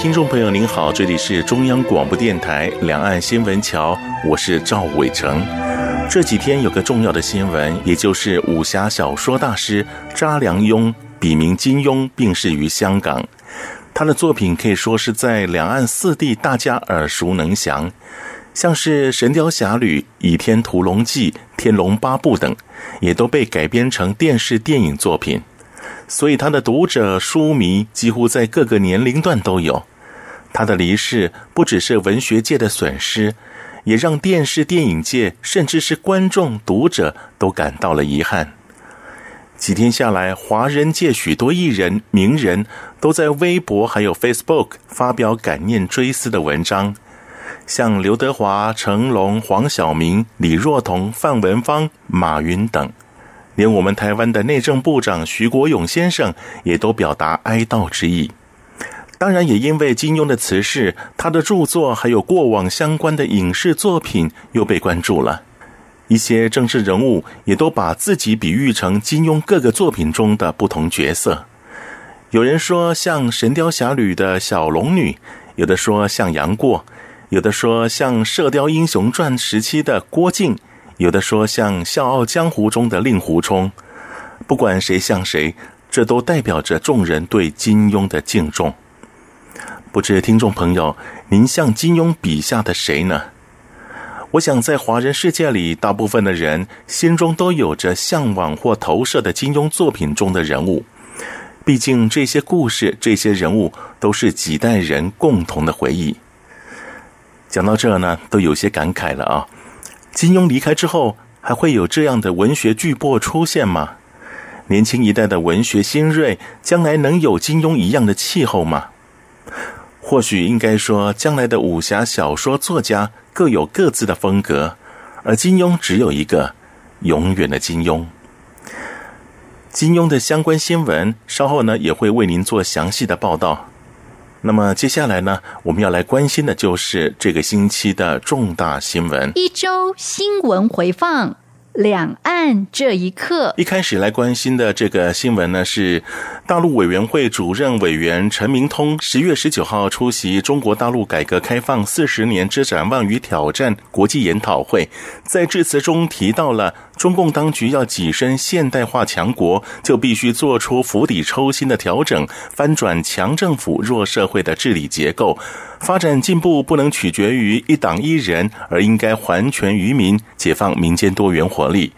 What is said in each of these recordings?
听众朋友您好，这里是中央广播电台两岸新闻桥，我是赵伟成。这几天有个重要的新闻，也就是武侠小说大师查良镛，笔名金庸，病逝于香港。他的作品可以说是在两岸四地大家耳熟能详，像是《神雕侠侣》《倚天屠龙记》《天龙八部》等，也都被改编成电视电影作品。所以他的读者书迷几乎在各个年龄段都有。他的离世不只是文学界的损失，也让电视电影界甚至是观众读者都感到了遗憾。几天下来，华人界许多艺人名人都在微博还有 Facebook 发表感念追思的文章，像刘德华、成龙、黄晓明、李若彤、范文芳、马云等。连我们台湾的内政部长徐国勇先生也都表达哀悼之意。当然，也因为金庸的辞世，他的著作还有过往相关的影视作品又被关注了。一些政治人物也都把自己比喻成金庸各个作品中的不同角色。有人说像《神雕侠侣》的小龙女，有的说像杨过，有的说像《射雕英雄传》时期的郭靖。有的说像《笑傲江湖》中的令狐冲，不管谁像谁，这都代表着众人对金庸的敬重。不知听众朋友，您像金庸笔下的谁呢？我想在华人世界里，大部分的人心中都有着向往或投射的金庸作品中的人物。毕竟这些故事、这些人物都是几代人共同的回忆。讲到这呢，都有些感慨了啊。金庸离开之后，还会有这样的文学巨擘出现吗？年轻一代的文学新锐，将来能有金庸一样的气候吗？或许应该说，将来的武侠小说作家各有各自的风格，而金庸只有一个，永远的金庸。金庸的相关新闻，稍后呢也会为您做详细的报道。那么接下来呢，我们要来关心的就是这个星期的重大新闻。一周新闻回放。两岸这一刻，一开始来关心的这个新闻呢，是大陆委员会主任委员陈明通十月十九号出席中国大陆改革开放四十年之展望与挑战国际研讨会，在致辞中提到了中共当局要跻身现代化强国，就必须做出釜底抽薪的调整，翻转强政府弱社会的治理结构。发展进步不能取决于一党一人，而应该还权于民，解放民间多元活力。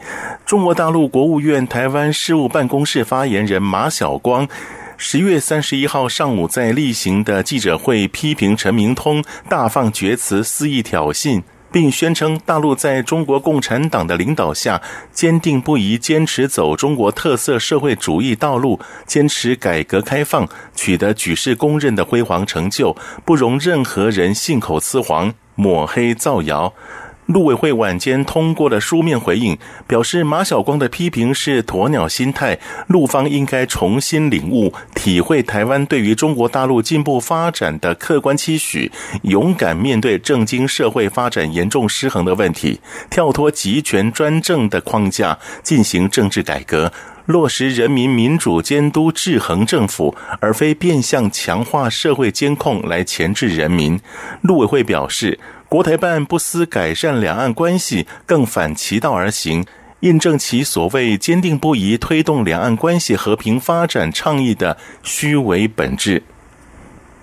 中国大陆国务院台湾事务办公室发言人马晓光十月三十一号上午在例行的记者会批评陈明通大放厥词，肆意挑衅。并宣称，大陆在中国共产党的领导下，坚定不移坚持走中国特色社会主义道路，坚持改革开放，取得举世公认的辉煌成就，不容任何人信口雌黄、抹黑造谣。陆委会晚间通过了书面回应，表示马晓光的批评是鸵鸟心态，陆方应该重新领悟、体会台湾对于中国大陆进步发展的客观期许，勇敢面对政经社会发展严重失衡的问题，跳脱集权专政的框架，进行政治改革，落实人民民主监督制衡政府，而非变相强化社会监控来钳制人民。陆委会表示。国台办不思改善两岸关系，更反其道而行，印证其所谓坚定不移推动两岸关系和平发展倡议的虚伪本质。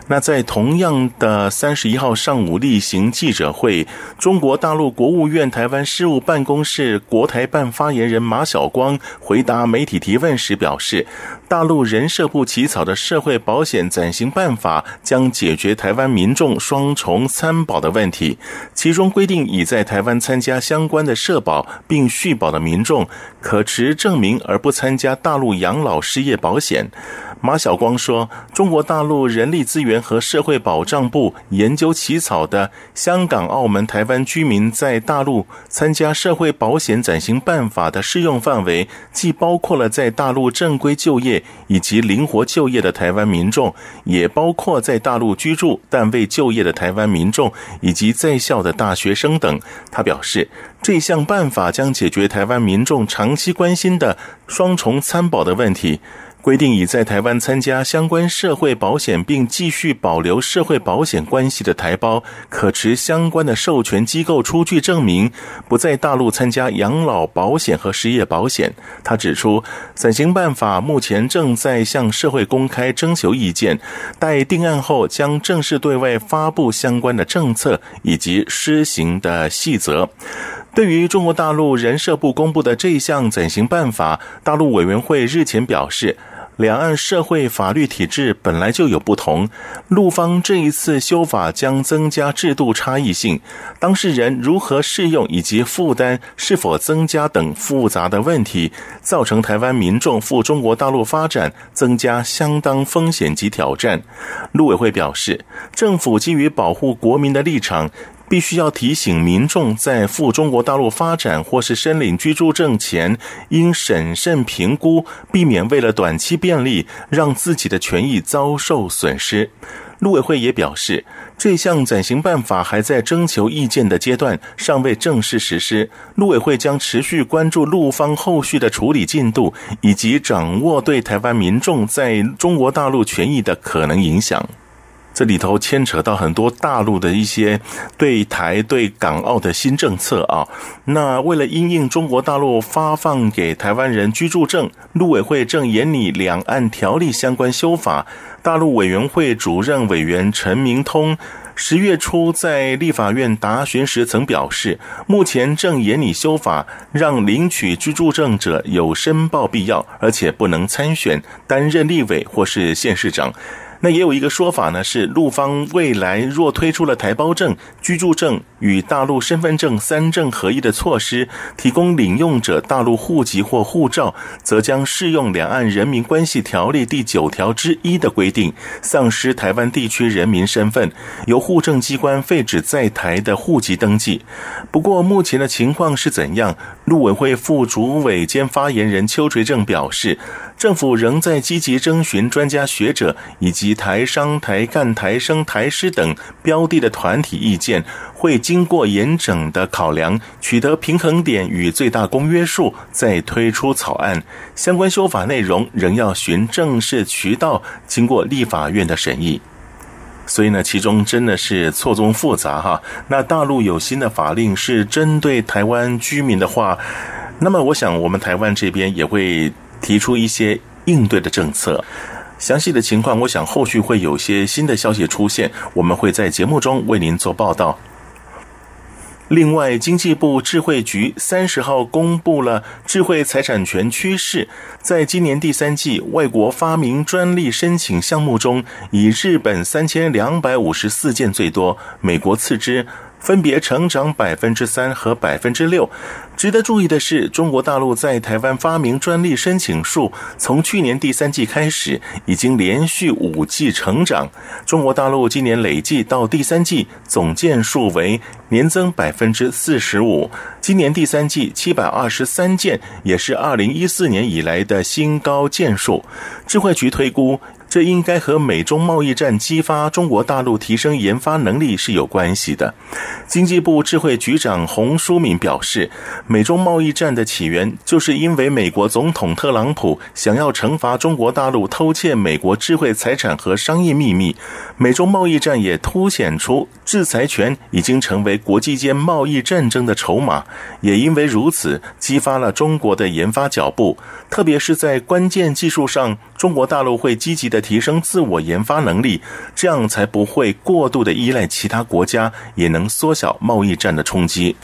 那在同样的三十一号上午例行记者会，中国大陆国务院台湾事务办公室国台办发言人马晓光回答媒体提问时表示，大陆人社部起草的社会保险暂行办法将解决台湾民众双重参保的问题，其中规定已在台湾参加相关的社保并续保的民众，可持证明而不参加大陆养老失业保险。马晓光说：“中国大陆人力资源和社会保障部研究起草的《香港、澳门、台湾居民在大陆参加社会保险暂行办法》的适用范围，既包括了在大陆正规就业以及灵活就业的台湾民众，也包括在大陆居住但未就业的台湾民众以及在校的大学生等。”他表示，这项办法将解决台湾民众长期关心的双重参保的问题。规定已在台湾参加相关社会保险并继续保留社会保险关系的台胞，可持相关的授权机构出具证明，不在大陆参加养老保险和失业保险。他指出，暂行办法目前正在向社会公开征求意见，待定案后将正式对外发布相关的政策以及施行的细则。对于中国大陆人社部公布的这项暂行办法，大陆委员会日前表示，两岸社会法律体制本来就有不同，陆方这一次修法将增加制度差异性，当事人如何适用以及负担是否增加等复杂的问题，造成台湾民众赴中国大陆发展增加相当风险及挑战。陆委会表示，政府基于保护国民的立场。必须要提醒民众，在赴中国大陆发展或是申领居住证前，应审慎评估，避免为了短期便利，让自己的权益遭受损失。陆委会也表示，这项暂行办法还在征求意见的阶段，尚未正式实施。陆委会将持续关注陆方后续的处理进度，以及掌握对台湾民众在中国大陆权益的可能影响。这里头牵扯到很多大陆的一些对台、对港澳的新政策啊。那为了因应中国大陆发放给台湾人居住证，陆委会正研拟两岸条例相关修法。大陆委员会主任委员陈明通十月初在立法院答询时曾表示，目前正研拟修法，让领取居住证者有申报必要，而且不能参选担任立委或是县市长。那也有一个说法呢，是陆方未来若推出了台胞证、居住证与大陆身份证三证合一的措施，提供领用者大陆户籍或护照，则将适用《两岸人民关系条例》第九条之一的规定，丧失台湾地区人民身份，由户政机关废止在台的户籍登记。不过，目前的情况是怎样？陆委会副主委兼发言人邱垂正表示。政府仍在积极征询专家学者以及台商、台干、台生、台师等标的的团体意见，会经过严整的考量，取得平衡点与最大公约数，再推出草案。相关修法内容仍要循正式渠道经过立法院的审议。所以呢，其中真的是错综复杂哈。那大陆有新的法令是针对台湾居民的话，那么我想我们台湾这边也会。提出一些应对的政策，详细的情况，我想后续会有些新的消息出现，我们会在节目中为您做报道。另外，经济部智慧局三十号公布了智慧财产权趋势，在今年第三季外国发明专利申请项目中，以日本三千两百五十四件最多，美国次之。分别成长百分之三和百分之六。值得注意的是，中国大陆在台湾发明专利申请数从去年第三季开始，已经连续五季成长。中国大陆今年累计到第三季总件数为年增百分之四十五。今年第三季七百二十三件，也是二零一四年以来的新高件数。智慧局推估。这应该和美中贸易战激发中国大陆提升研发能力是有关系的。经济部智慧局长洪书敏表示，美中贸易战的起源就是因为美国总统特朗普想要惩罚中国大陆偷窃美国智慧财产和商业秘密。美中贸易战也凸显出制裁权已经成为国际间贸易战争的筹码，也因为如此，激发了中国的研发脚步，特别是在关键技术上，中国大陆会积极的。提升自我研发能力，这样才不会过度的依赖其他国家，也能缩小贸易战的冲击。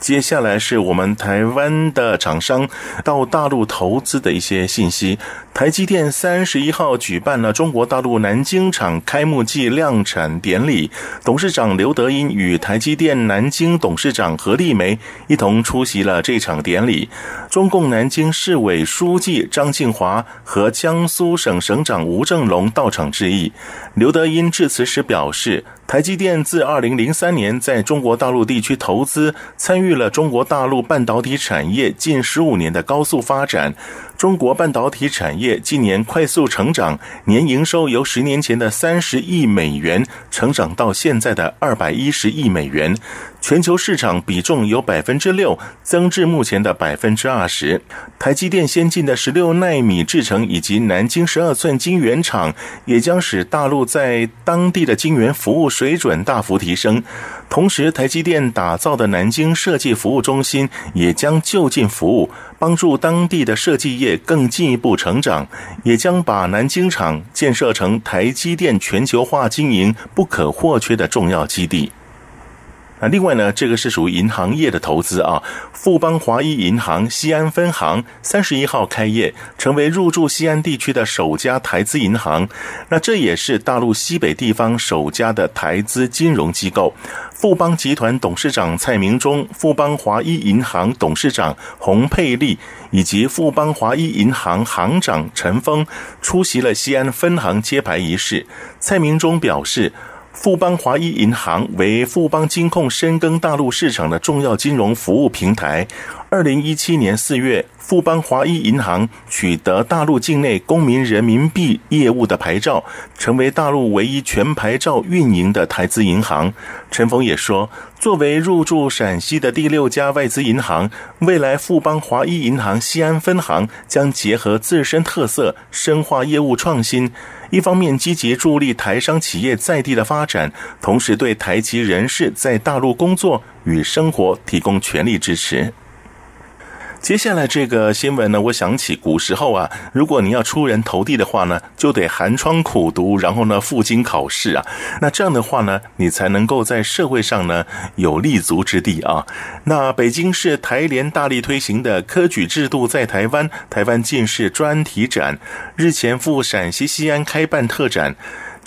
接下来是我们台湾的厂商到大陆投资的一些信息。台积电三十一号举办了中国大陆南京厂开幕暨量产典礼，董事长刘德音与台积电南京董事长何立梅一同出席了这场典礼。中共南京市委书记张庆华和江苏省省长吴政隆到场致意。刘德音致辞时表示，台积电自二零零三年在中国大陆地区投资，参与了中国大陆半导体产业近十五年的高速发展。中国半导体产业近年快速成长，年营收由十年前的三十亿美元成长到现在的二百一十亿美元。全球市场比重由百分之六增至目前的百分之二十。台积电先进的十六纳米制程以及南京十二寸晶圆厂，也将使大陆在当地的晶圆服务水准大幅提升。同时，台积电打造的南京设计服务中心也将就近服务，帮助当地的设计业更进一步成长，也将把南京厂建设成台积电全球化经营不可或缺的重要基地。那另外呢，这个是属于银行业的投资啊。富邦华一银行西安分行三十一号开业，成为入驻西安地区的首家台资银行。那这也是大陆西北地方首家的台资金融机构。富邦集团董事长蔡明忠、富邦华一银行董事长洪佩丽以及富邦华一银行行长陈峰出席了西安分行揭牌仪式。蔡明忠表示。富邦华一银行为富邦金控深耕大陆市场的重要金融服务平台。二零一七年四月，富邦华一银行取得大陆境内公民人民币业务的牌照，成为大陆唯一全牌照运营的台资银行。陈峰也说，作为入驻陕西的第六家外资银行，未来富邦华一银行西安分行将结合自身特色，深化业务创新。一方面积极助力台商企业在地的发展，同时对台籍人士在大陆工作与生活提供全力支持。接下来这个新闻呢，我想起古时候啊，如果你要出人头地的话呢，就得寒窗苦读，然后呢赴京考试啊。那这样的话呢，你才能够在社会上呢有立足之地啊。那北京市台联大力推行的科举制度在台湾，台湾进士专题展日前赴陕西西安开办特展。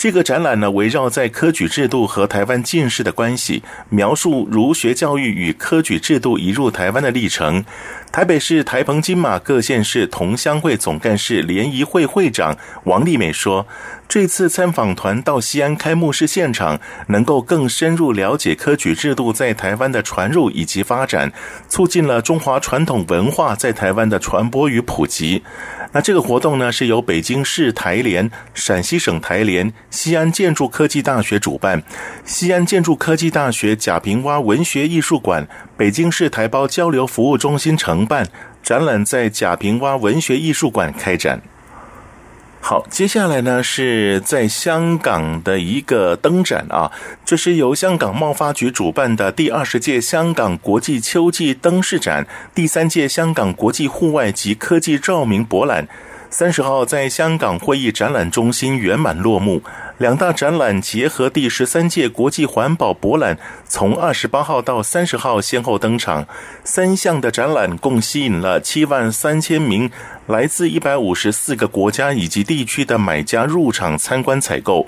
这个展览呢，围绕在科举制度和台湾进士的关系，描述儒学教育与科举制度移入台湾的历程。台北市台澎金马各县市同乡会总干事联谊会会长王丽美说：“这次参访团到西安开幕式现场，能够更深入了解科举制度在台湾的传入以及发展，促进了中华传统文化在台湾的传播与普及。”那这个活动呢，是由北京市台联、陕西省台联、西安建筑科技大学主办，西安建筑科技大学贾平凹文学艺术馆、北京市台胞交流服务中心承办，展览在贾平凹文学艺术馆开展。好，接下来呢是在香港的一个灯展啊，这是由香港贸发局主办的第二十届香港国际秋季灯饰展，第三届香港国际户外及科技照明博览。三十号在香港会议展览中心圆满落幕。两大展览结合第十三届国际环保博览，从二十八号到三十号先后登场。三项的展览共吸引了七万三千名来自一百五十四个国家以及地区的买家入场参观采购。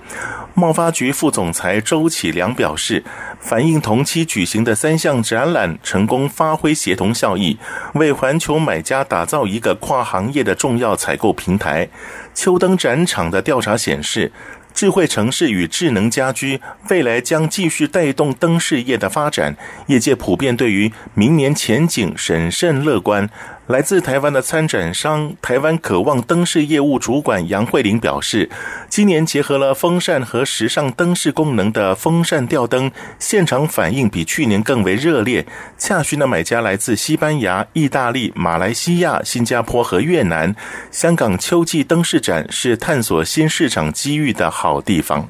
贸发局副总裁周启良表示，反映同期举行的三项展览成功发挥协同效益，为环球买家打造一个跨行业的重要采购平台。秋灯展场的调查显示，智慧城市与智能家居未来将继续带动灯饰业的发展，业界普遍对于明年前景审慎乐观。来自台湾的参展商台湾渴望灯饰业务主管杨慧玲表示，今年结合了风扇和时尚灯饰功能的风扇吊灯，现场反应比去年更为热烈。洽询的买家来自西班牙、意大利、马来西亚、新加坡和越南。香港秋季灯饰展是探索新市场机遇的好地方。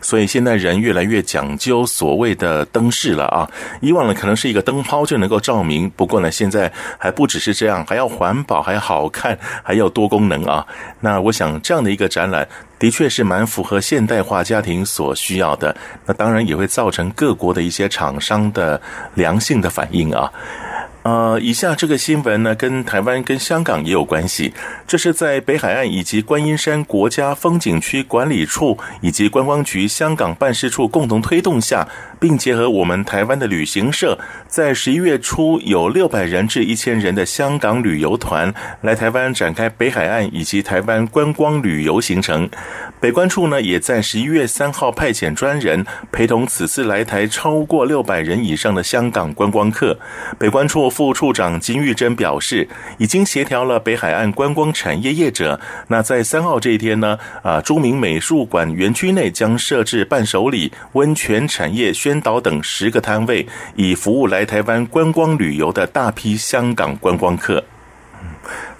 所以现在人越来越讲究所谓的灯饰了啊！以往呢可能是一个灯泡就能够照明，不过呢现在还不只是这样，还要环保，还要好看，还要多功能啊！那我想这样的一个展览的确是蛮符合现代化家庭所需要的。那当然也会造成各国的一些厂商的良性的反应啊。呃，以下这个新闻呢，跟台湾、跟香港也有关系。这是在北海岸以及观音山国家风景区管理处以及观光局香港办事处共同推动下，并结合我们台湾的旅行社，在十一月初有六百人至一千人的香港旅游团来台湾展开北海岸以及台湾观光旅游行程。北关处呢，也在十一月三号派遣专人陪同此次来台超过六百人以上的香港观光客。北关处副处长金玉珍表示，已经协调了北海岸观光产业业者。那在三号这一天呢，啊，著名美术馆园区内将设置伴手礼、温泉产业宣导等十个摊位，以服务来台湾观光旅游的大批香港观光客。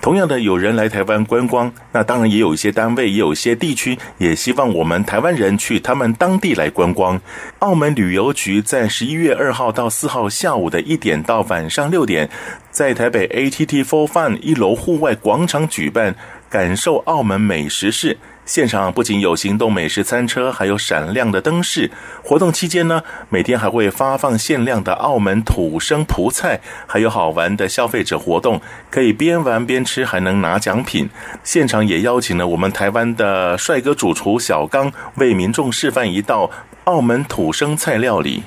同样的，有人来台湾观光，那当然也有一些单位，也有一些地区，也希望我们台湾人去他们当地来观光。澳门旅游局在十一月二号到四号下午的一点到晚上六点，在台北 ATT Four Fun 一楼户外广场举办“感受澳门美食市”。现场不仅有行动美食餐车，还有闪亮的灯饰。活动期间呢，每天还会发放限量的澳门土生葡菜，还有好玩的消费者活动，可以边玩边吃，还能拿奖品。现场也邀请了我们台湾的帅哥主厨小刚，为民众示范一道澳门土生菜料理。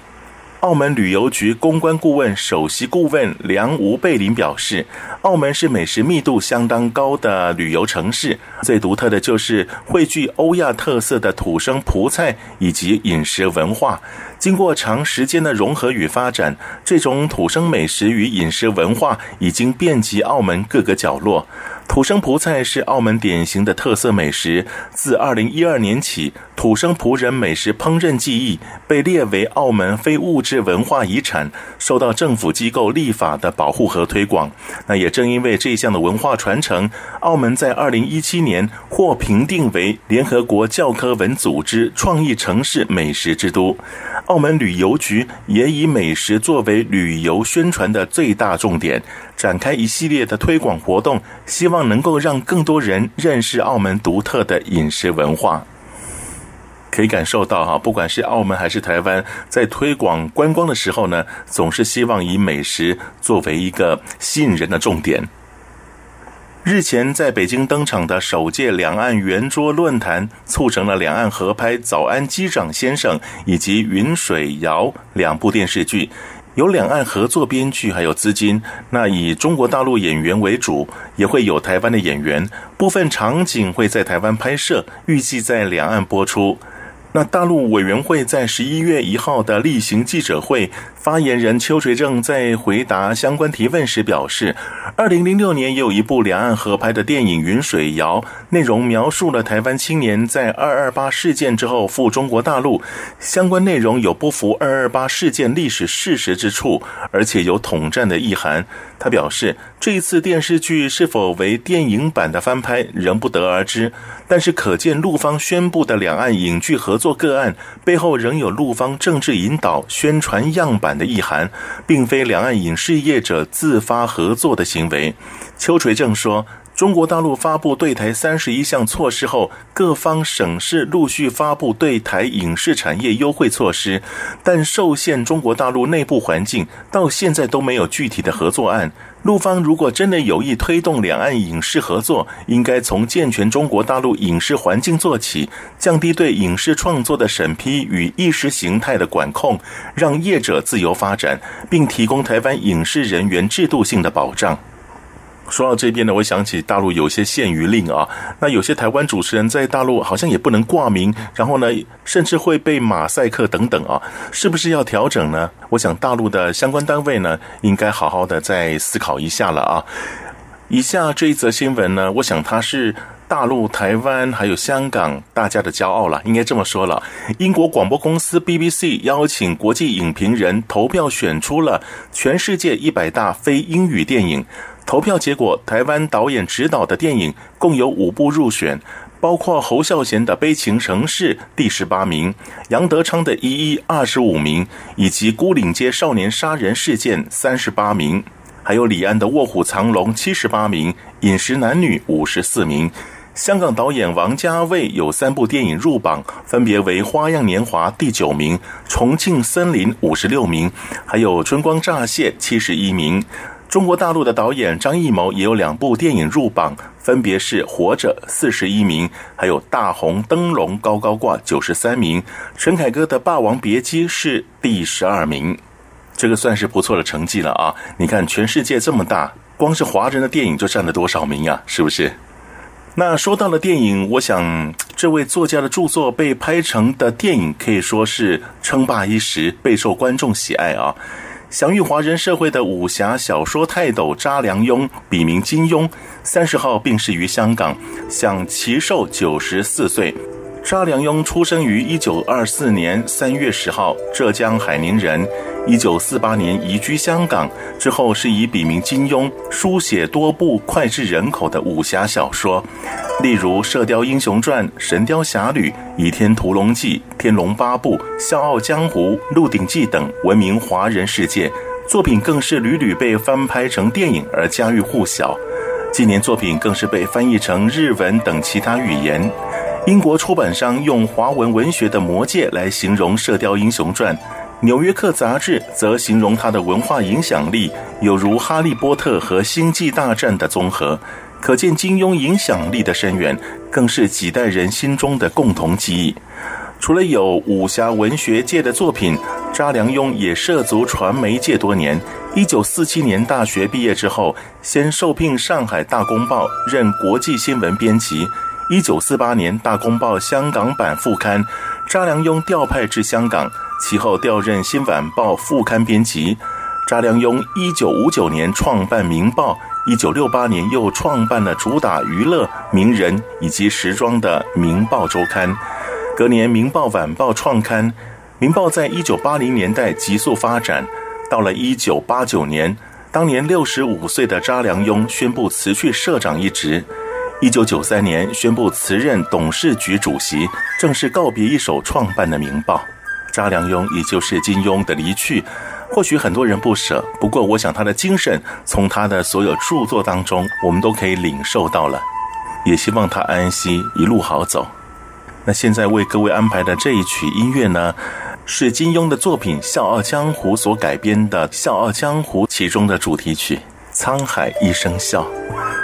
澳门旅游局公关顾问首席顾问梁吴贝林表示，澳门是美食密度相当高的旅游城市，最独特的就是汇聚欧亚特色的土生葡菜以及饮食文化。经过长时间的融合与发展，这种土生美食与饮食文化已经遍及澳门各个角落。土生葡菜是澳门典型的特色美食。自二零一二年起，土生葡人美食烹饪技艺被列为澳门非物质文化遗产，受到政府机构立法的保护和推广。那也正因为这项的文化传承，澳门在二零一七年获评定为联合国教科文组织创意城市美食之都。澳门旅游局也以美食作为旅游宣传的最大重点，展开一系列的推广活动，希望能够让更多人认识澳门独特的饮食文化。可以感受到哈，不管是澳门还是台湾，在推广观光的时候呢，总是希望以美食作为一个吸引人的重点。日前在北京登场的首届两岸圆桌论坛，促成了两岸合拍《早安机长先生》以及《云水谣》两部电视剧，有两岸合作编剧，还有资金。那以中国大陆演员为主，也会有台湾的演员，部分场景会在台湾拍摄，预计在两岸播出。那大陆委员会在十一月一号的例行记者会，发言人邱垂正在回答相关提问时表示，二零零六年也有一部两岸合拍的电影《云水谣》，内容描述了台湾青年在二二八事件之后赴中国大陆，相关内容有不符二二八事件历史事实之处，而且有统战的意涵。他表示，这一次电视剧是否为电影版的翻拍仍不得而知，但是可见陆方宣布的两岸影剧合作个案背后仍有陆方政治引导、宣传样板的意涵，并非两岸影视业者自发合作的行为。邱垂正说。中国大陆发布对台三十一项措施后，各方省市陆续发布对台影视产业优惠措施，但受限中国大陆内部环境，到现在都没有具体的合作案。陆方如果真的有意推动两岸影视合作，应该从健全中国大陆影视环境做起，降低对影视创作的审批与意识形态的管控，让业者自由发展，并提供台湾影视人员制度性的保障。说到这边呢，我想起大陆有些限娱令啊，那有些台湾主持人在大陆好像也不能挂名，然后呢，甚至会被马赛克等等啊，是不是要调整呢？我想大陆的相关单位呢，应该好好的再思考一下了啊。以下这一则新闻呢，我想它是大陆、台湾还有香港大家的骄傲了，应该这么说了。英国广播公司 BBC 邀请国际影评人投票选出了全世界一百大非英语电影。投票结果，台湾导演执导的电影共有五部入选，包括侯孝贤的《悲情城市》第十八名，杨德昌的《一一》二十五名，以及《孤岭街少年杀人事件》三十八名，还有李安的《卧虎藏龙》七十八名，《饮食男女》五十四名。香港导演王家卫有三部电影入榜，分别为《花样年华》第九名，《重庆森林》五十六名，还有《春光乍泄》七十一名。中国大陆的导演张艺谋也有两部电影入榜，分别是《活着》四十一名，还有《大红灯笼高高挂》九十三名。陈凯歌的《霸王别姬》是第十二名，这个算是不错的成绩了啊！你看，全世界这么大，光是华人的电影就占了多少名啊？是不是？那说到了电影，我想这位作家的著作被拍成的电影可以说是称霸一时，备受观众喜爱啊。享誉华人社会的武侠小说泰斗查良镛，笔名金庸，三十号病逝于香港，享其寿九十四岁。沙良庸出生于一九二四年三月十号，浙江海宁人。一九四八年移居香港之后，是以笔名金庸书写多部脍炙人口的武侠小说，例如《射雕英雄传》《神雕侠侣》《倚天屠龙记》《天龙八部》《笑傲江湖》《鹿鼎记》等，闻名华人世界。作品更是屡屡被翻拍成电影而家喻户晓。近年作品更是被翻译成日文等其他语言。英国出版商用华文文学的魔戒来形容《射雕英雄传》。《纽约客》杂志则形容他的文化影响力有如《哈利波特》和《星际大战》的综合，可见金庸影响力的深远，更是几代人心中的共同记忆。除了有武侠文学界的作品，查良镛也涉足传媒界多年。一九四七年大学毕业之后，先受聘上海《大公报》任国际新闻编辑。一九四八年，《大公报》香港版副刊，查良镛调派至香港。其后调任《新晚报》副刊编辑，查良镛一九五九年创办《明报》，一九六八年又创办了主打娱乐、名人以及时装的《明报周刊》。隔年，《明报晚报》创刊，《明报》在一九八零年代急速发展。到了一九八九年，当年六十五岁的查良镛宣布辞去社长一职。一九九三年，宣布辞任董事局主席，正式告别一手创办的《明报》。查良镛，也就是金庸的离去，或许很多人不舍。不过，我想他的精神，从他的所有著作当中，我们都可以领受到了。也希望他安息，一路好走。那现在为各位安排的这一曲音乐呢，是金庸的作品《笑傲江湖》所改编的《笑傲江湖》其中的主题曲《沧海一声笑》。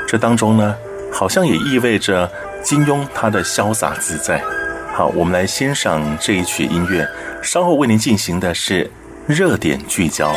这当中呢，好像也意味着金庸他的潇洒自在。好，我们来欣赏这一曲音乐。稍后为您进行的是热点聚焦。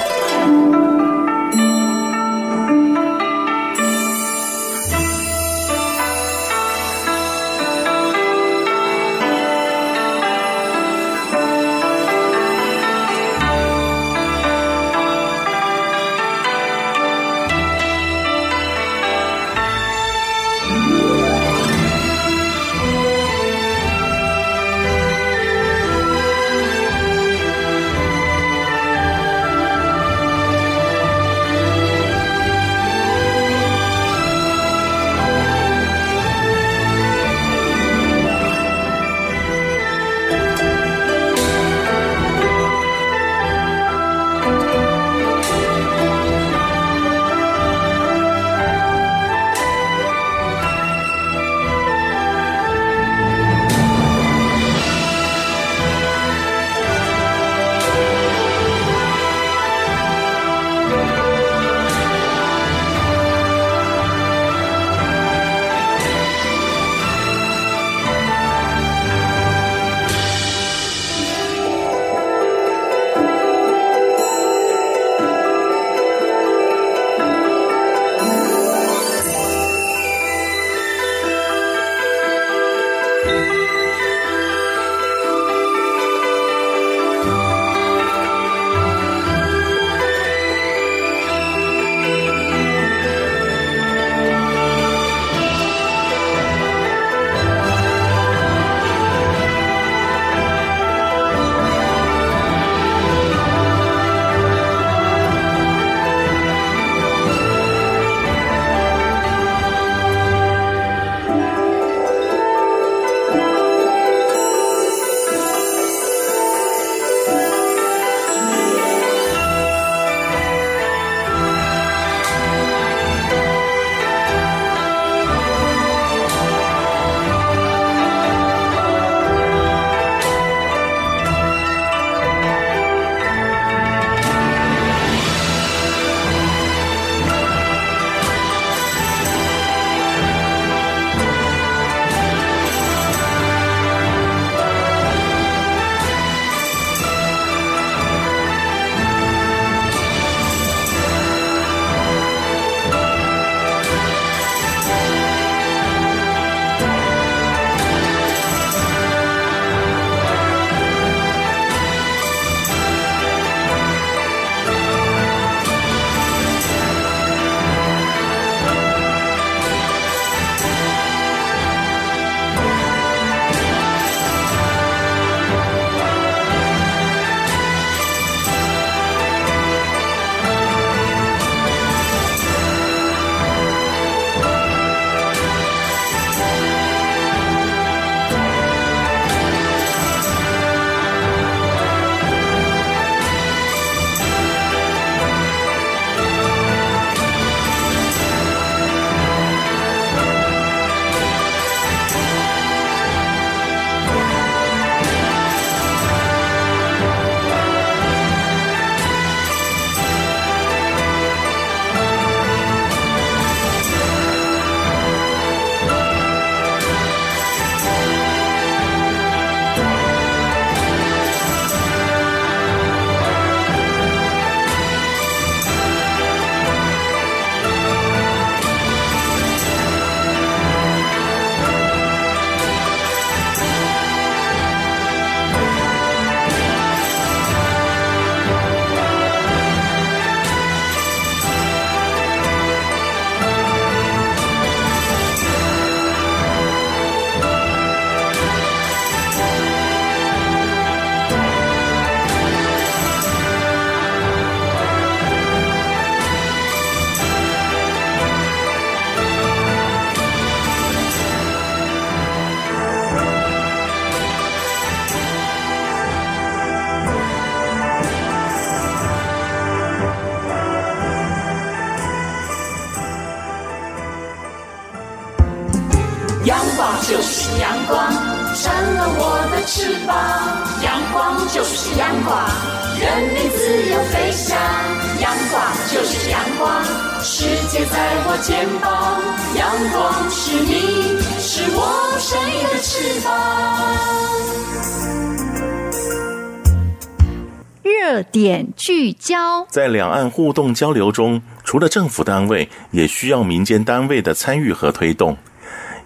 聚焦，在两岸互动交流中，除了政府单位，也需要民间单位的参与和推动。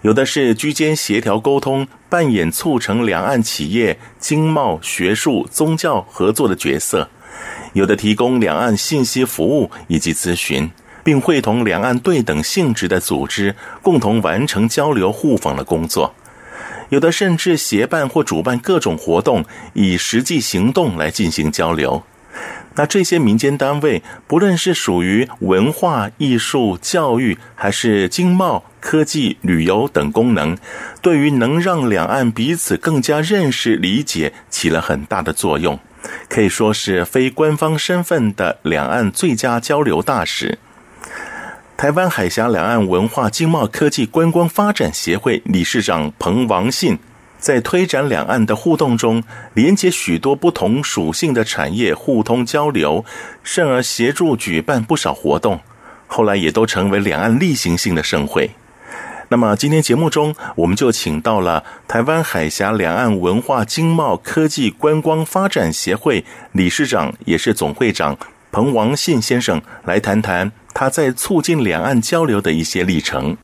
有的是居间协调沟通，扮演促成两岸企业、经贸、学术、宗教合作的角色；有的提供两岸信息服务以及咨询，并会同两岸对等性质的组织共同完成交流互访的工作；有的甚至协办或主办各种活动，以实际行动来进行交流。那这些民间单位，不论是属于文化艺术、教育，还是经贸、科技、旅游等功能，对于能让两岸彼此更加认识、理解，起了很大的作用，可以说是非官方身份的两岸最佳交流大使。台湾海峡两岸文化、经贸、科技、观光发展协会理事长彭王信。在推展两岸的互动中，连接许多不同属性的产业互通交流，甚而协助举办不少活动，后来也都成为两岸例行性的盛会。那么今天节目中，我们就请到了台湾海峡两岸文化、经贸、科技、观光发展协会理事长，也是总会长彭王信先生，来谈谈他在促进两岸交流的一些历程。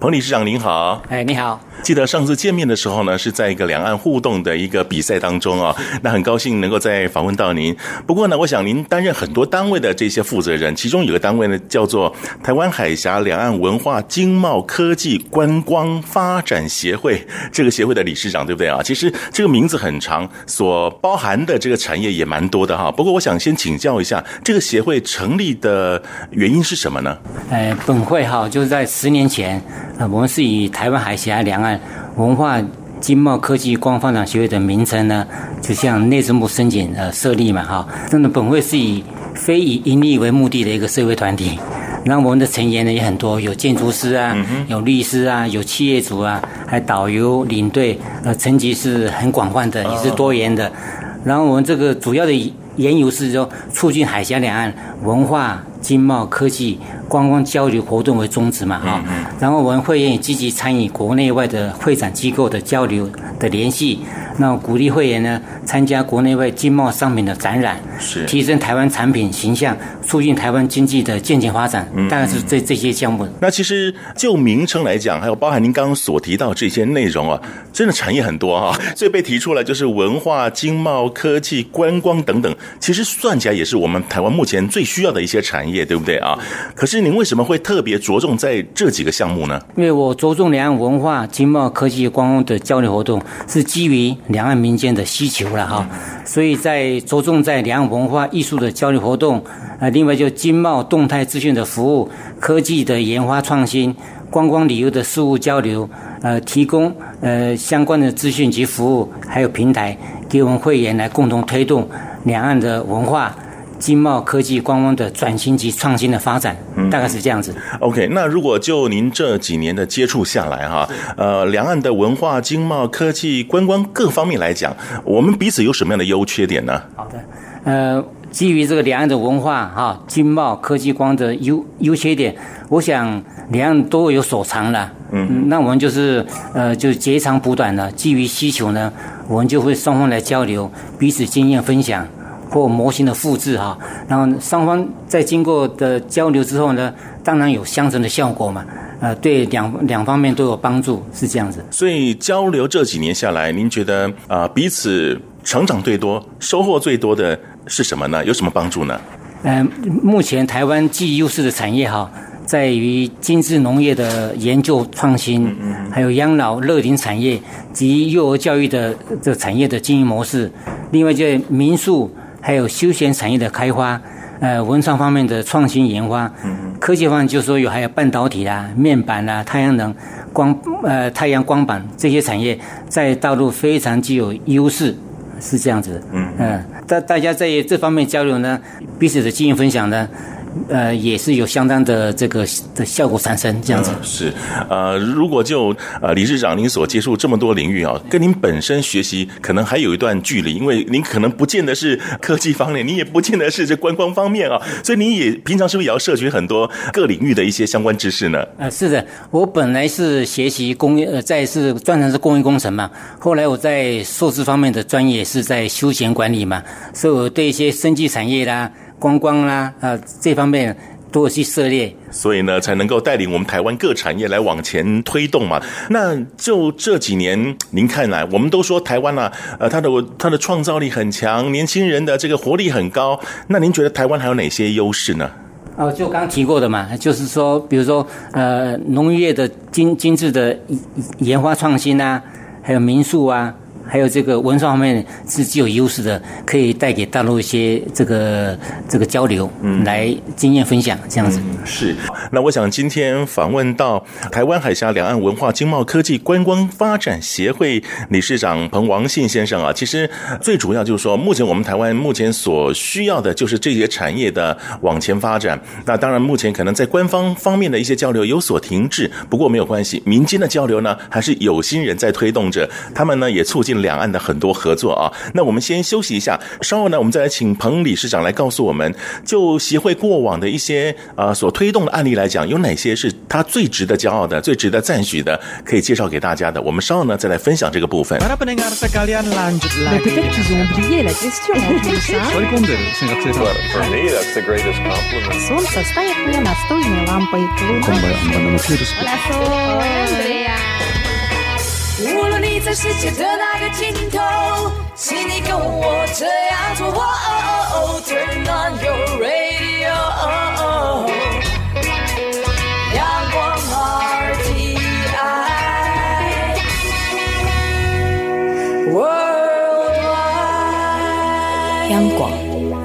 彭理事长您好，哎，你好。记得上次见面的时候呢，是在一个两岸互动的一个比赛当中啊。那很高兴能够再访问到您。不过呢，我想您担任很多单位的这些负责人，其中有个单位呢叫做台湾海峡两岸文化经贸科技观光发展协会，这个协会的理事长，对不对啊？其实这个名字很长，所包含的这个产业也蛮多的哈。不过我想先请教一下，这个协会成立的原因是什么呢？哎，本会哈就是在十年前。啊，我们是以台湾海峡两岸文化经贸科技观光发展协会的名称呢，就向内政部申请呃设立嘛哈。真的，本会是以非以盈利为目的的一个社会团体。然后我们的成员呢也很多，有建筑师啊，有律师啊，有企业主啊，还导游领队，呃，层级是很广泛的，也是多元的。然后我们这个主要的缘由是说，促进海峡两岸文化经贸科技。观光交流活动为宗旨嘛，哈，然后我们会员也积极参与国内外的会展机构的交流的联系，那鼓励会员呢参加国内外经贸商品的展览，是提升台湾产品形象，促进台湾经济的健全发展，大概是这这些项目。那其实就名称来讲，还有包含您刚刚所提到这些内容啊，真的产业很多哈，所以被提出来就是文化、经贸、科技、观光等等，其实算起来也是我们台湾目前最需要的一些产业，对不对啊？可是。您为什么会特别着重在这几个项目呢？因为我着重两岸文化、经贸、科技、观光的交流活动，是基于两岸民间的需求了哈。所以在着重在两岸文化艺术的交流活动，啊，另外就经贸动态资讯的服务、科技的研发创新、观光旅游的事务交流，呃，提供呃相关的资讯及服务，还有平台给我们会员来共同推动两岸的文化。经贸、科技、观光的转型及创新的发展，大概是这样子。OK，那如果就您这几年的接触下来哈，呃，两岸的文化、经贸、科技、观光各方面来讲，我们彼此有什么样的优缺点呢？好的，呃，基于这个两岸的文化哈、经贸、科技、光的优优缺点，我想两岸都有所长了。嗯，那我们就是呃，就截长补短了。基于需求呢，我们就会双方来交流，彼此经验分享。或模型的复制哈，然后双方在经过的交流之后呢，当然有相乘的效果嘛，呃，对两两方面都有帮助，是这样子。所以交流这几年下来，您觉得啊、呃，彼此成长最多、收获最多的是什么呢？有什么帮助呢？嗯、呃，目前台湾既优势的产业哈，在于精致农业的研究创新，还有养老乐龄产业及幼儿教育的这个产业的经营模式，另外就民宿。还有休闲产业的开发，呃，文创方面的创新研发，科技方面就是说有还有半导体啦、面板啦、太阳能光呃太阳光板这些产业，在大陆非常具有优势，是这样子。嗯嗯，大大家在这方面交流呢，彼此的经验分享呢，呃，也是有相当的这个的效果产生，这样子。嗯、是，呃，如果就呃理事长您所接触这么多领域啊，跟您本身学习可能还有一段距离，因为您可能不见得是科技方面，您也不见得是这观光方面啊，所以您也平常是不是也要摄取很多各领域的一些相关知识呢？呃，是的，我本来是学习工业，呃，在是专长是工业工程嘛，后来我在硕士方面的专业是在休闲管理嘛，所以我对一些生技产业啦。观光啦，啊，这方面都有去涉猎，所以呢，才能够带领我们台湾各产业来往前推动嘛。那就这几年，您看来，我们都说台湾啊，呃，它的它的创造力很强，年轻人的这个活力很高。那您觉得台湾还有哪些优势呢？哦，就刚提过的嘛，就是说，比如说，呃，农业的精精致的研发创新啊，还有民宿啊。还有这个文创方面是具有优势的，可以带给大陆一些这个这个交流，嗯，来经验分享这样子。嗯，是。那我想今天访问到台湾海峡两岸文化经贸科技观光发展协会理事长彭王信先生啊，其实最主要就是说，目前我们台湾目前所需要的就是这些产业的往前发展。那当然，目前可能在官方方面的一些交流有所停滞，不过没有关系，民间的交流呢，还是有心人在推动着，他们呢也促进。两岸的很多合作啊，那我们先休息一下，稍后呢，我们再来请彭理事长来告诉我们，就协会过往的一些呃所推动的案例来讲，有哪些是他最值得骄傲的、最值得赞许的，可以介绍给大家的。我们稍后呢再来分享这个部分。无论你在世界的哪个尽头，请你跟我这样做。哦哦哦，Turn on your radio，阳光爱，Worldwide。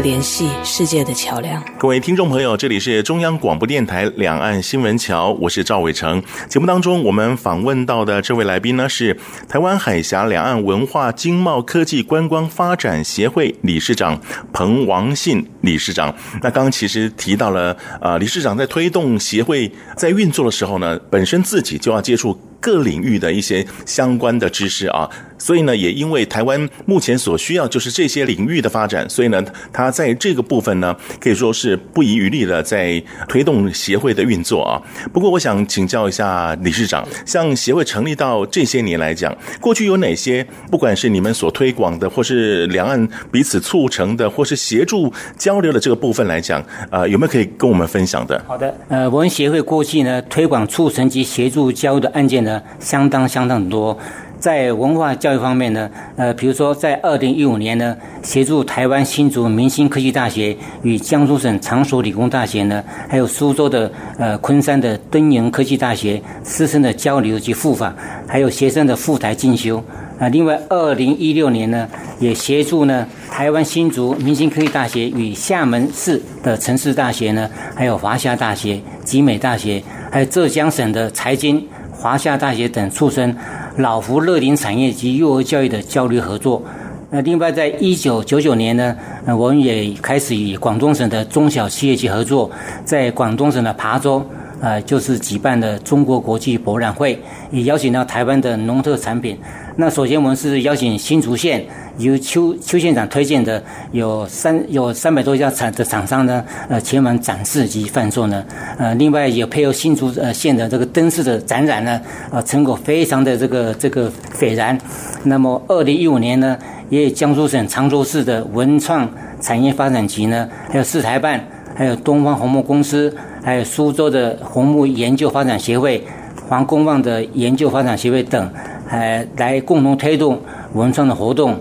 联系世界的桥梁。各位听众朋友，这里是中央广播电台两岸新闻桥，我是赵伟成。节目当中，我们访问到的这位来宾呢，是台湾海峡两岸文化经贸科技观光发展协会理事长彭王信理事长。那刚刚其实提到了，呃，理事长在推动协会在运作的时候呢，本身自己就要接触。各领域的一些相关的知识啊，所以呢，也因为台湾目前所需要就是这些领域的发展，所以呢，他在这个部分呢，可以说是不遗余力的在推动协会的运作啊。不过，我想请教一下理事长，像协会成立到这些年来讲，过去有哪些，不管是你们所推广的，或是两岸彼此促成的，或是协助交流的这个部分来讲，呃，有没有可以跟我们分享的？好的，呃，我们协会过去呢，推广促成及协助交流的案件呢。相当相当多，在文化教育方面呢，呃，比如说在二零一五年呢，协助台湾新竹明星科技大学与江苏省常熟理工大学呢，还有苏州的呃昆山的敦营科技大学师生的交流及赴访，还有学生的赴台进修。啊、另外二零一六年呢，也协助呢台湾新竹明星科技大学与厦门市的城市大学呢，还有华夏大学、集美大学，还有浙江省的财经。华夏大学等促成老福乐龄产业及幼儿教育的交流合作。那另外，在一九九九年呢，我们也开始与广东省的中小企业级合作，在广东省的琶洲，呃，就是举办的中国国际博览会，也邀请到台湾的农特产品。那首先我们是邀请新竹县由邱邱县长推荐的有三有三百多家厂的厂商呢，呃，前往展示及贩售呢。呃，另外也配合新竹呃县的这个灯饰的展览呢，呃，成果非常的这个这个斐然。那么二零一五年呢，也有江苏省常州市的文创产业发展局呢，还有市台办，还有东方红木公司，还有苏州的红木研究发展协会、黄公望的研究发展协会等。呃，来共同推动文创的活动。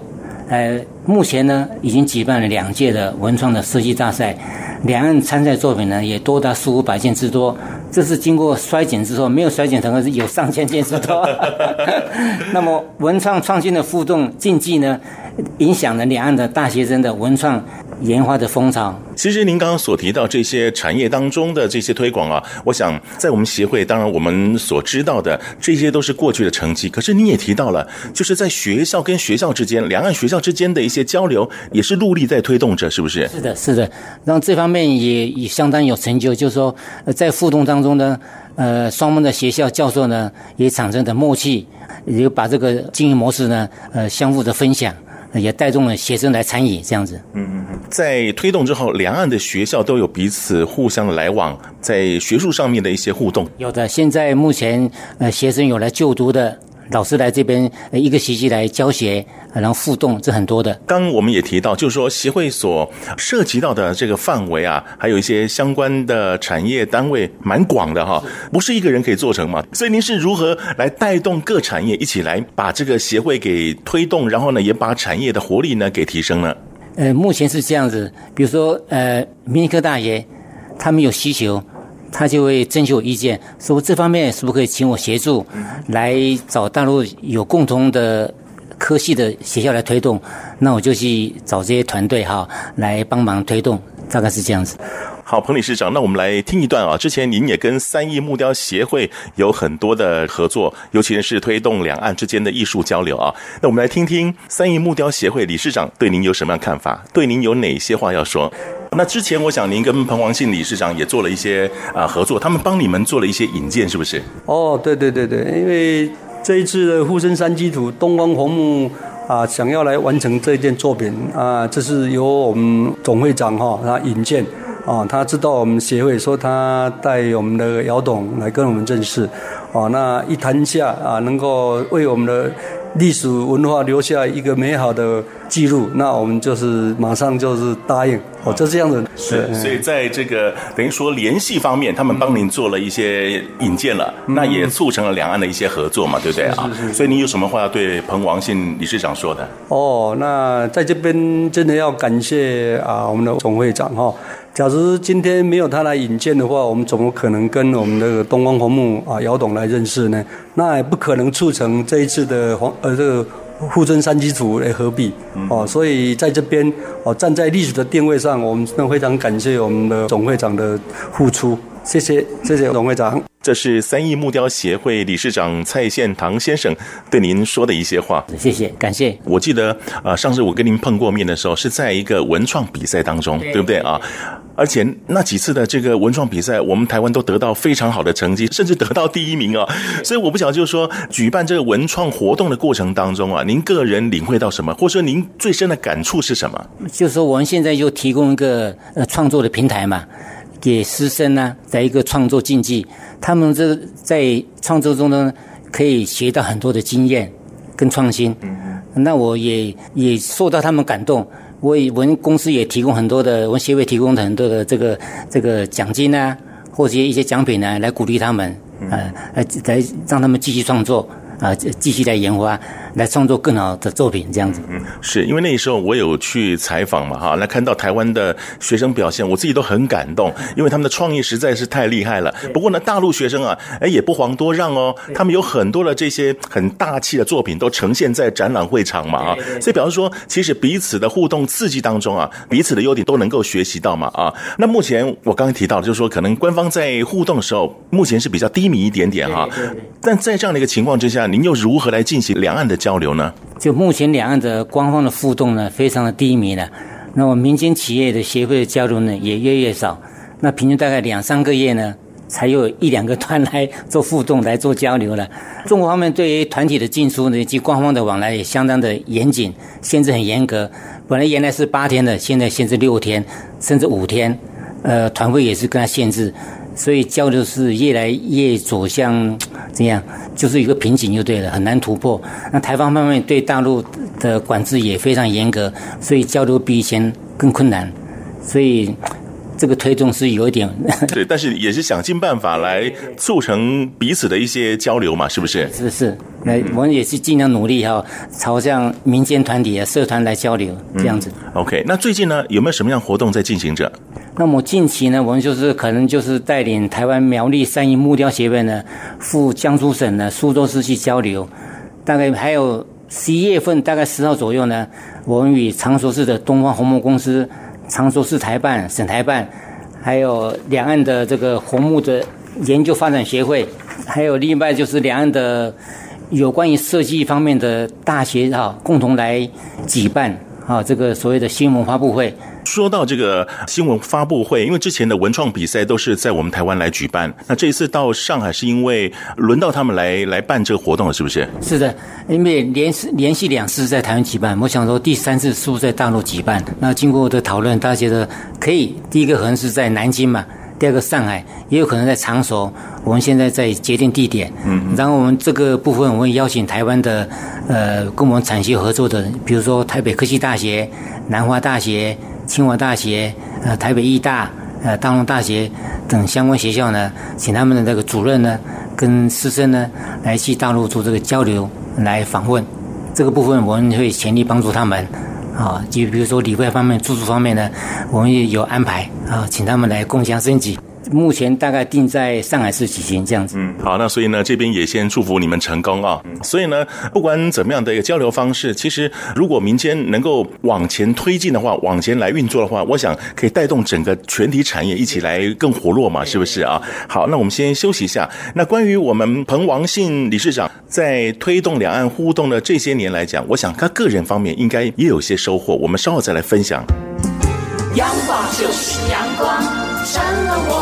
呃，目前呢，已经举办了两届的文创的设计大赛，两岸参赛作品呢也多达数五百件之多。这是经过衰减之后，没有衰减成功是有上千件之多。那么，文创创新的互动竞技呢，影响了两岸的大学生的文创研发的风潮。其实您刚刚所提到这些产业当中的这些推广啊，我想在我们协会，当然我们所知道的这些都是过去的成绩。可是你也提到了，就是在学校跟学校之间，两岸学校之间的一些交流，也是陆力在推动着，是不是？是的，是的。然后这方面也也相当有成就，就是说在互动当中呢，呃，双方的学校教授呢也产生的默契，也把这个经营模式呢，呃，相互的分享。也带动了学生来参与，这样子。嗯嗯嗯，在推动之后，两岸的学校都有彼此互相的来往，在学术上面的一些互动。有的，现在目前呃，学生有来就读的。老师来这边一个学期来教学，然后互动，这很多的。刚我们也提到，就是说协会所涉及到的这个范围啊，还有一些相关的产业单位蛮广的哈，不是一个人可以做成嘛。所以您是如何来带动各产业一起来把这个协会给推动，然后呢，也把产业的活力呢给提升呢？呃，目前是这样子，比如说呃，明尼科大学他们有需求。他就会征求我意见，说这方面是不是可以请我协助，来找大陆有共同的科系的学校来推动，那我就去找这些团队哈来帮忙推动，大概是这样子。好，彭理事长，那我们来听一段啊。之前您也跟三义木雕协会有很多的合作，尤其是推动两岸之间的艺术交流啊。那我们来听听三义木雕协会理事长对您有什么样看法？对您有哪些话要说？那之前我想您跟彭王信理事长也做了一些啊合作，他们帮你们做了一些引荐，是不是？哦，对对对对，因为这一次的护身山居图东方红木啊，想要来完成这件作品啊，这是由我们总会长哈他引荐。啊，他知道我们协会，说他带我们的姚董来跟我们认识，啊，那一谈下啊，能够为我们的历史文化留下一个美好的记录，那我们就是马上就是答应，哦，就这样子。是，所以在这个等于说联系方面，他们帮您做了一些引荐了，嗯、那也促成了两岸的一些合作嘛，对不对啊？是是是。所以你有什么话要对彭王信理事长说的？哦，那在这边真的要感谢啊，我们的总会长哈。假如今天没有他来引荐的话，我们怎么可能跟我们的东方红木啊姚董来认识呢？那也不可能促成这一次的黄呃这个护身山居图来合璧哦。所以在这边哦，站在历史的定位上，我们真的非常感谢我们的总会长的付出。谢谢，谢谢董会长。这是三义木雕协会理事长蔡宪堂先生对您说的一些话。谢谢，感谢。我记得啊，上次我跟您碰过面的时候，是在一个文创比赛当中，对，对不对啊？而且那几次的这个文创比赛，我们台湾都得到非常好的成绩，甚至得到第一名啊！所以我不晓得，就是说举办这个文创活动的过程当中啊，您个人领会到什么，或者说您最深的感触是什么？就是说我们现在就提供一个呃创作的平台嘛，给师生呢，在一个创作竞技，他们这在创作中呢，可以学到很多的经验跟创新。那我也也受到他们感动。我我们公司也提供很多的，我们协会提供很多的这个这个奖金啊，或者一些奖品呢，来鼓励他们，啊，来来让他们继续创作。啊，继续来研发，来创作更好的作品，这样子。嗯，是因为那时候我有去采访嘛，哈，来看到台湾的学生表现，我自己都很感动，因为他们的创意实在是太厉害了。不过呢，大陆学生啊，哎，也不遑多让哦，他们有很多的这些很大气的作品都呈现在展览会场嘛，啊，所以表示说，其实彼此的互动刺激当中啊，彼此的优点都能够学习到嘛，啊。那目前我刚刚提到，就是说可能官方在互动的时候，目前是比较低迷一点点哈，但在这样的一个情况之下。您又如何来进行两岸的交流呢？就目前两岸的官方的互动呢，非常的低迷了。那么民间企业的协会的交流呢，也越来越少。那平均大概两三个月呢，才有一两个团来做互动、来做交流了。中国方面对于团体的进出呢，以及官方的往来也相当的严谨，限制很严格。本来原来是八天的，现在限制六天，甚至五天。呃，团费也是跟他限制。所以交流是越来越走向这样，就是一个瓶颈就对了，很难突破。那台方方面对大陆的管制也非常严格，所以交流比以前更困难。所以。这个推动是有一点，对，但是也是想尽办法来促成彼此的一些交流嘛，是不是？是是，那我们也是尽量努力哈，朝向民间团体啊、社团来交流这样子。嗯、OK，那最近呢，有没有什么样活动在进行着？那么近期呢，我们就是可能就是带领台湾苗栗三义木雕协会呢，赴江苏省的苏州市去交流。大概还有十一月份，大概十号左右呢，我们与常熟市的东方红木公司。常熟市台办、省台办，还有两岸的这个红木的研究发展协会，还有另外就是两岸的有关于设计方面的大学哈，共同来举办啊这个所谓的新闻发布会。说到这个新闻发布会，因为之前的文创比赛都是在我们台湾来举办，那这一次到上海是因为轮到他们来来办这个活动了，是不是？是的，因为连连续两次在台湾举办，我想说第三次是不是在大陆举办？那经过我的讨论，大家觉得可以。第一个可能是在南京嘛，第二个上海，也有可能在常熟。我们现在在决定地点，嗯，然后我们这个部分我们邀请台湾的呃跟我们产学合作的，比如说台北科技大学、南华大学。清华大学、呃台北艺大、呃大龙大学等相关学校呢，请他们的这个主任呢，跟师生呢，来去大陆做这个交流，来访问。这个部分我们会全力帮助他们，啊，就比如说理会方面、住宿方面呢，我们也有安排啊，请他们来共享升级。目前大概定在上海市举行这样子。嗯，好，那所以呢，这边也先祝福你们成功啊。嗯，所以呢，不管怎么样的一个交流方式，其实如果民间能够往前推进的话，往前来运作的话，我想可以带动整个全体产业一起来更活络嘛，是不是啊？好，那我们先休息一下。那关于我们彭王信理事长在推动两岸互动的这些年来讲，我想他个人方面应该也有些收获，我们稍后再来分享。阳光就是阳光。扇了我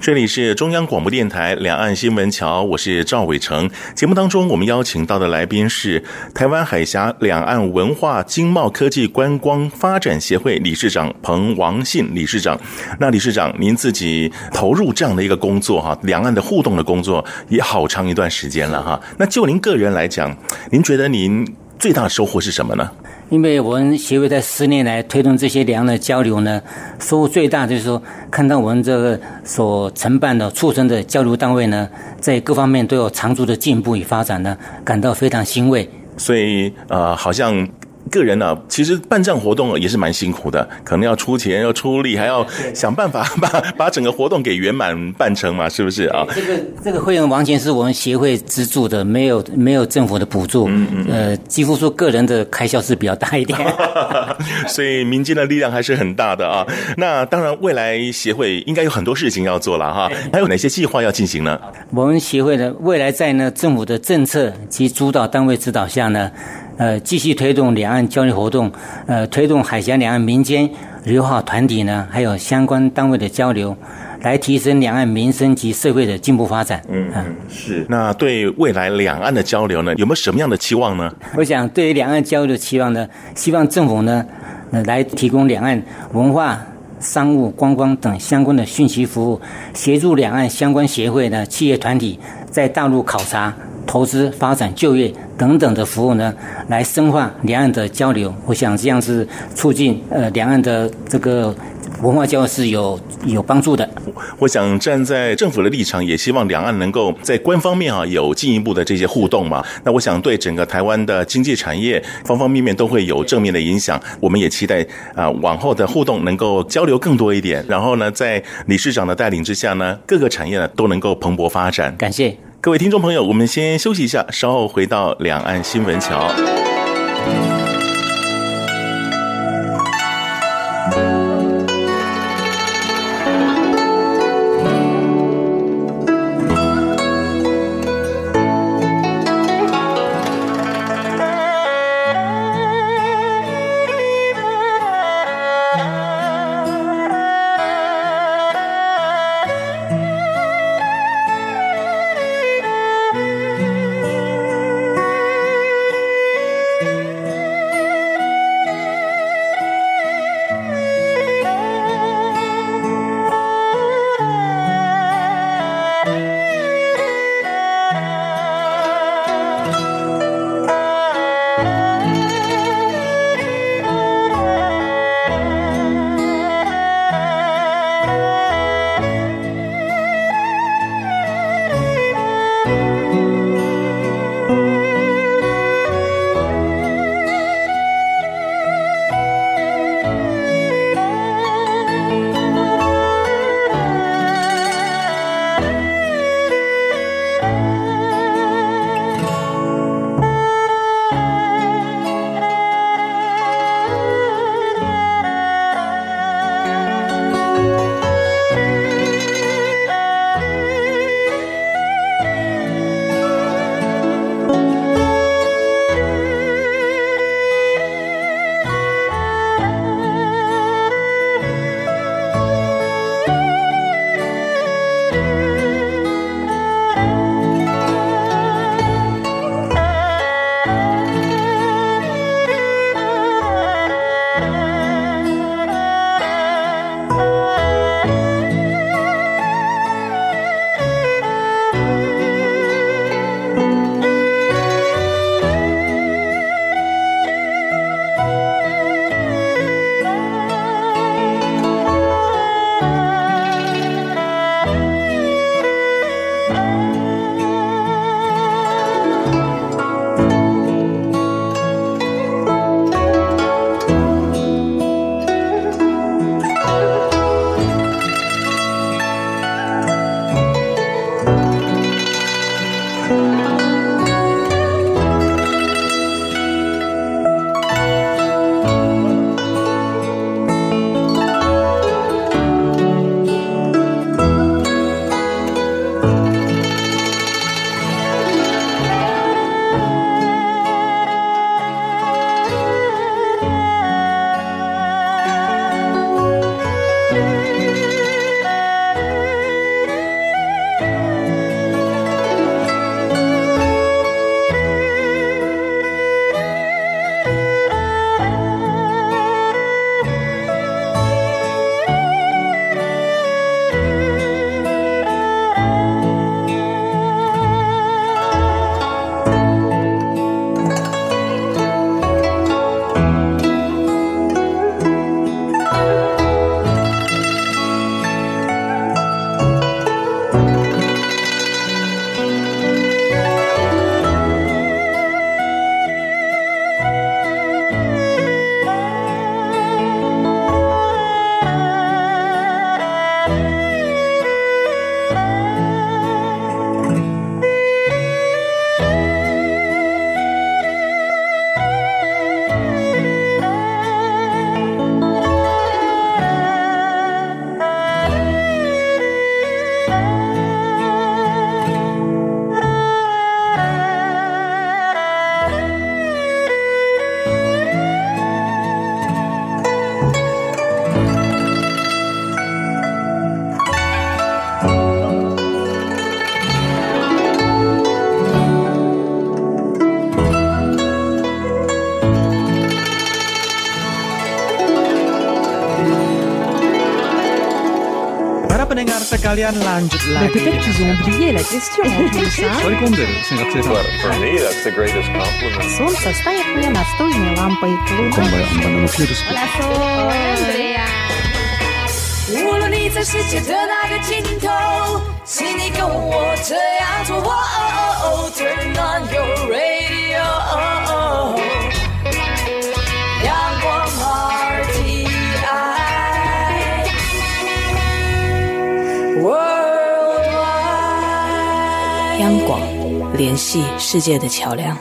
这里是中央广播电台两岸新闻桥，我是赵伟成。节目当中，我们邀请到的来宾是台湾海峡两岸文化经贸科技观光发展协会理事长彭王信理事长。那理事长，您自己投入这样的一个工作哈，两岸的互动的工作也好长一段时间了哈。那就您个人来讲，您觉得您最大的收获是什么呢？因为我们协会在十年来推动这些粮的交流呢，收获最大就是说，看到我们这个所承办的、促成的交流单位呢，在各方面都有长足的进步与发展呢，感到非常欣慰。所以，呃，好像。个人呢、啊，其实办这样活动也是蛮辛苦的，可能要出钱，要出力，还要想办法把 把整个活动给圆满办成嘛，是不是啊？这个这个费用完全是我们协会资助的，没有没有政府的补助，嗯嗯，呃，几乎说个人的开销是比较大一点，所以民间的力量还是很大的啊。那当然，未来协会应该有很多事情要做了哈，还有哪些计划要进行呢？我们协会呢，未来在呢政府的政策及主导单位指导下呢。呃，继续推动两岸交流活动，呃，推动海峡两岸民间友好团体呢，还有相关单位的交流，来提升两岸民生及社会的进步发展。嗯嗯，是。那对未来两岸的交流呢，有没有什么样的期望呢？我想，对于两岸交流的期望呢，希望政府呢，呃，来提供两岸文化、商务、观光等相关的讯息服务，协助两岸相关协会呢、企业团体在大陆考察。投资、发展、就业等等的服务呢，来深化两岸的交流。我想这样是促进呃两岸的这个文化交流是有有帮助的。我想站在政府的立场，也希望两岸能够在官方面啊有进一步的这些互动嘛。那我想对整个台湾的经济产业方方面面都会有正面的影响。我们也期待啊往后的互动能够交流更多一点。然后呢，在理事长的带领之下呢，各个产业呢都能够蓬勃发展。感谢。各位听众朋友，我们先休息一下，稍后回到两岸新闻桥。sekalian lanjut Mais lagi. peut-être qu'ils ont oublié la question en tout ça. Sorry sen katsotaan. But for me, that's the greatest compliment. Солнце стоит мне настольной лампой. 今回はバンドのキュートスポ无论你在世界的哪个尽头，请你跟我这样做。哦 Turn on your radio， 广联系世界的桥梁。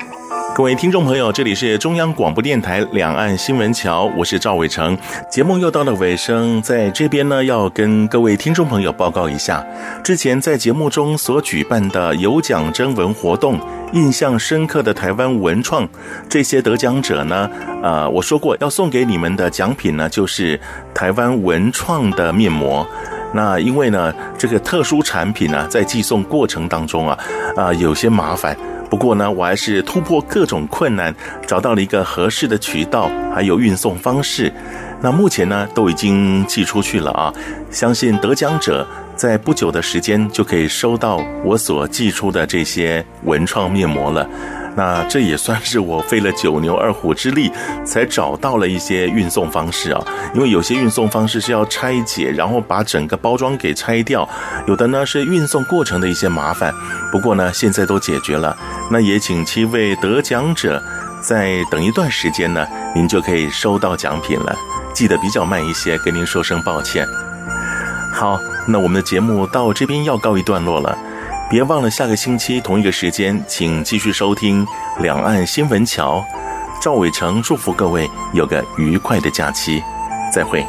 各位听众朋友，这里是中央广播电台两岸新闻桥，我是赵伟成。节目又到了尾声，在这边呢，要跟各位听众朋友报告一下，之前在节目中所举办的有奖征文活动，印象深刻的台湾文创，这些得奖者呢，呃，我说过要送给你们的奖品呢，就是台湾文创的面膜。那因为呢，这个特殊产品呢，在寄送过程当中啊，啊、有些麻烦。不过呢，我还是突破各种困难，找到了一个合适的渠道，还有运送方式。那目前呢，都已经寄出去了啊！相信得奖者在不久的时间就可以收到我所寄出的这些文创面膜了。那这也算是我费了九牛二虎之力，才找到了一些运送方式啊。因为有些运送方式是要拆解，然后把整个包装给拆掉；有的呢是运送过程的一些麻烦。不过呢，现在都解决了。那也请七位得奖者再等一段时间呢，您就可以收到奖品了。记得比较慢一些，跟您说声抱歉。好，那我们的节目到这边要告一段落了。别忘了下个星期同一个时间，请继续收听《两岸新闻桥》。赵伟成祝福各位有个愉快的假期，再会。